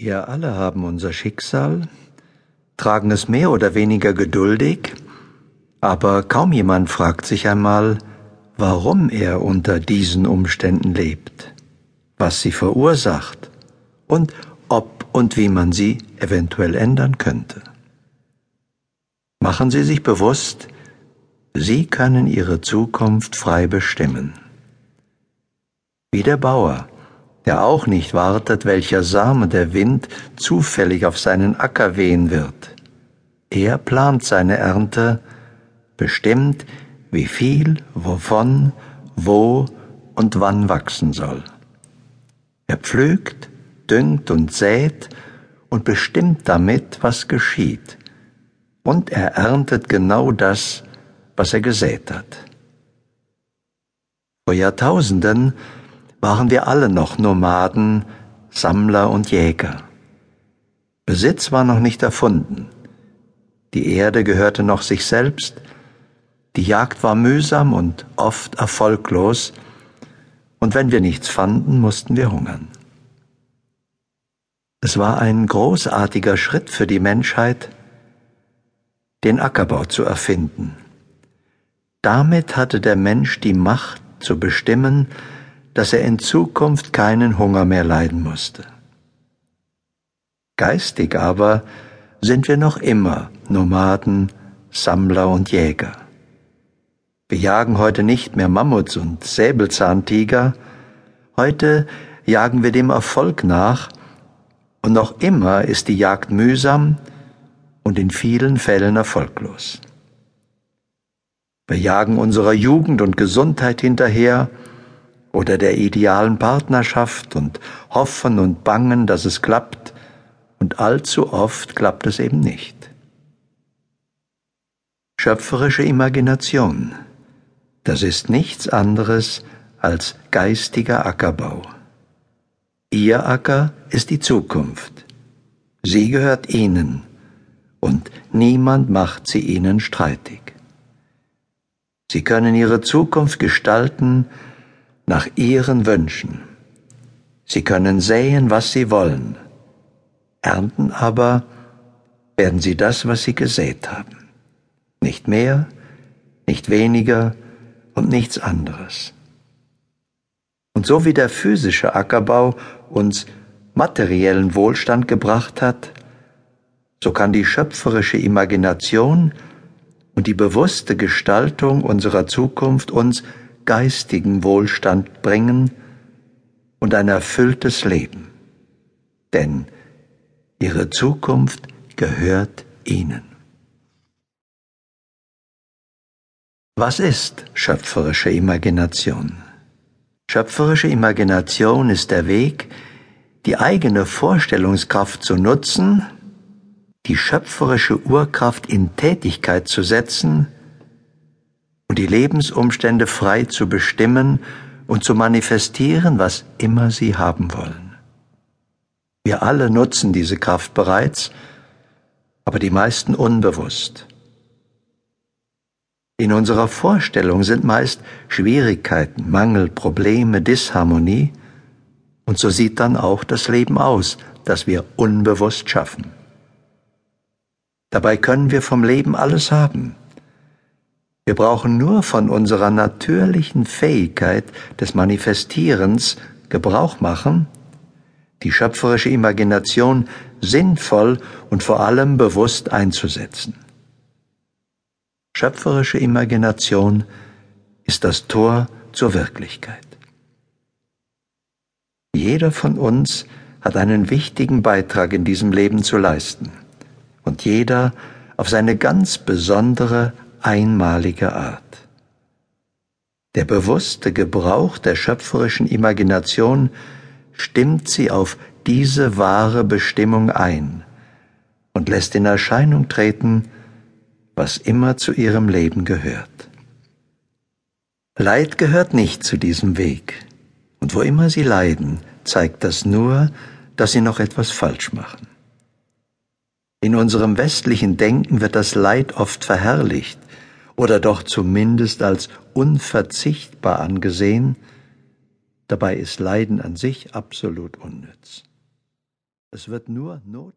Wir alle haben unser Schicksal, tragen es mehr oder weniger geduldig, aber kaum jemand fragt sich einmal, warum er unter diesen Umständen lebt, was sie verursacht und ob und wie man sie eventuell ändern könnte. Machen Sie sich bewusst, Sie können Ihre Zukunft frei bestimmen. Wie der Bauer, der auch nicht wartet, welcher Same der Wind zufällig auf seinen Acker wehen wird. Er plant seine Ernte, bestimmt, wie viel, wovon, wo und wann wachsen soll. Er pflügt, düngt und sät und bestimmt damit, was geschieht. Und er erntet genau das, was er gesät hat. Vor Jahrtausenden waren wir alle noch Nomaden, Sammler und Jäger. Besitz war noch nicht erfunden. Die Erde gehörte noch sich selbst, die Jagd war mühsam und oft erfolglos, und wenn wir nichts fanden, mussten wir hungern. Es war ein großartiger Schritt für die Menschheit, den Ackerbau zu erfinden. Damit hatte der Mensch die Macht zu bestimmen, dass er in Zukunft keinen Hunger mehr leiden musste. Geistig aber sind wir noch immer Nomaden, Sammler und Jäger. Wir jagen heute nicht mehr Mammuts und Säbelzahntiger, heute jagen wir dem Erfolg nach, und noch immer ist die Jagd mühsam und in vielen Fällen erfolglos. Wir jagen unserer Jugend und Gesundheit hinterher, oder der idealen Partnerschaft und hoffen und bangen, dass es klappt, und allzu oft klappt es eben nicht. Schöpferische Imagination, das ist nichts anderes als geistiger Ackerbau. Ihr Acker ist die Zukunft. Sie gehört Ihnen, und niemand macht sie Ihnen streitig. Sie können Ihre Zukunft gestalten, nach ihren Wünschen. Sie können säen, was sie wollen, ernten aber werden sie das, was sie gesät haben. Nicht mehr, nicht weniger und nichts anderes. Und so wie der physische Ackerbau uns materiellen Wohlstand gebracht hat, so kann die schöpferische Imagination und die bewusste Gestaltung unserer Zukunft uns geistigen Wohlstand bringen und ein erfülltes Leben. Denn ihre Zukunft gehört ihnen. Was ist schöpferische Imagination? Schöpferische Imagination ist der Weg, die eigene Vorstellungskraft zu nutzen, die schöpferische Urkraft in Tätigkeit zu setzen, die Lebensumstände frei zu bestimmen und zu manifestieren, was immer sie haben wollen. Wir alle nutzen diese Kraft bereits, aber die meisten unbewusst. In unserer Vorstellung sind meist Schwierigkeiten, Mangel, Probleme, Disharmonie, und so sieht dann auch das Leben aus, das wir unbewusst schaffen. Dabei können wir vom Leben alles haben, wir brauchen nur von unserer natürlichen Fähigkeit des Manifestierens Gebrauch machen, die schöpferische Imagination sinnvoll und vor allem bewusst einzusetzen. Schöpferische Imagination ist das Tor zur Wirklichkeit. Jeder von uns hat einen wichtigen Beitrag in diesem Leben zu leisten und jeder auf seine ganz besondere einmalige Art. Der bewusste Gebrauch der schöpferischen Imagination stimmt sie auf diese wahre Bestimmung ein und lässt in Erscheinung treten, was immer zu ihrem Leben gehört. Leid gehört nicht zu diesem Weg, und wo immer sie leiden, zeigt das nur, dass sie noch etwas falsch machen. In unserem westlichen Denken wird das Leid oft verherrlicht oder doch zumindest als unverzichtbar angesehen, dabei ist Leiden an sich absolut unnütz. Es wird nur Not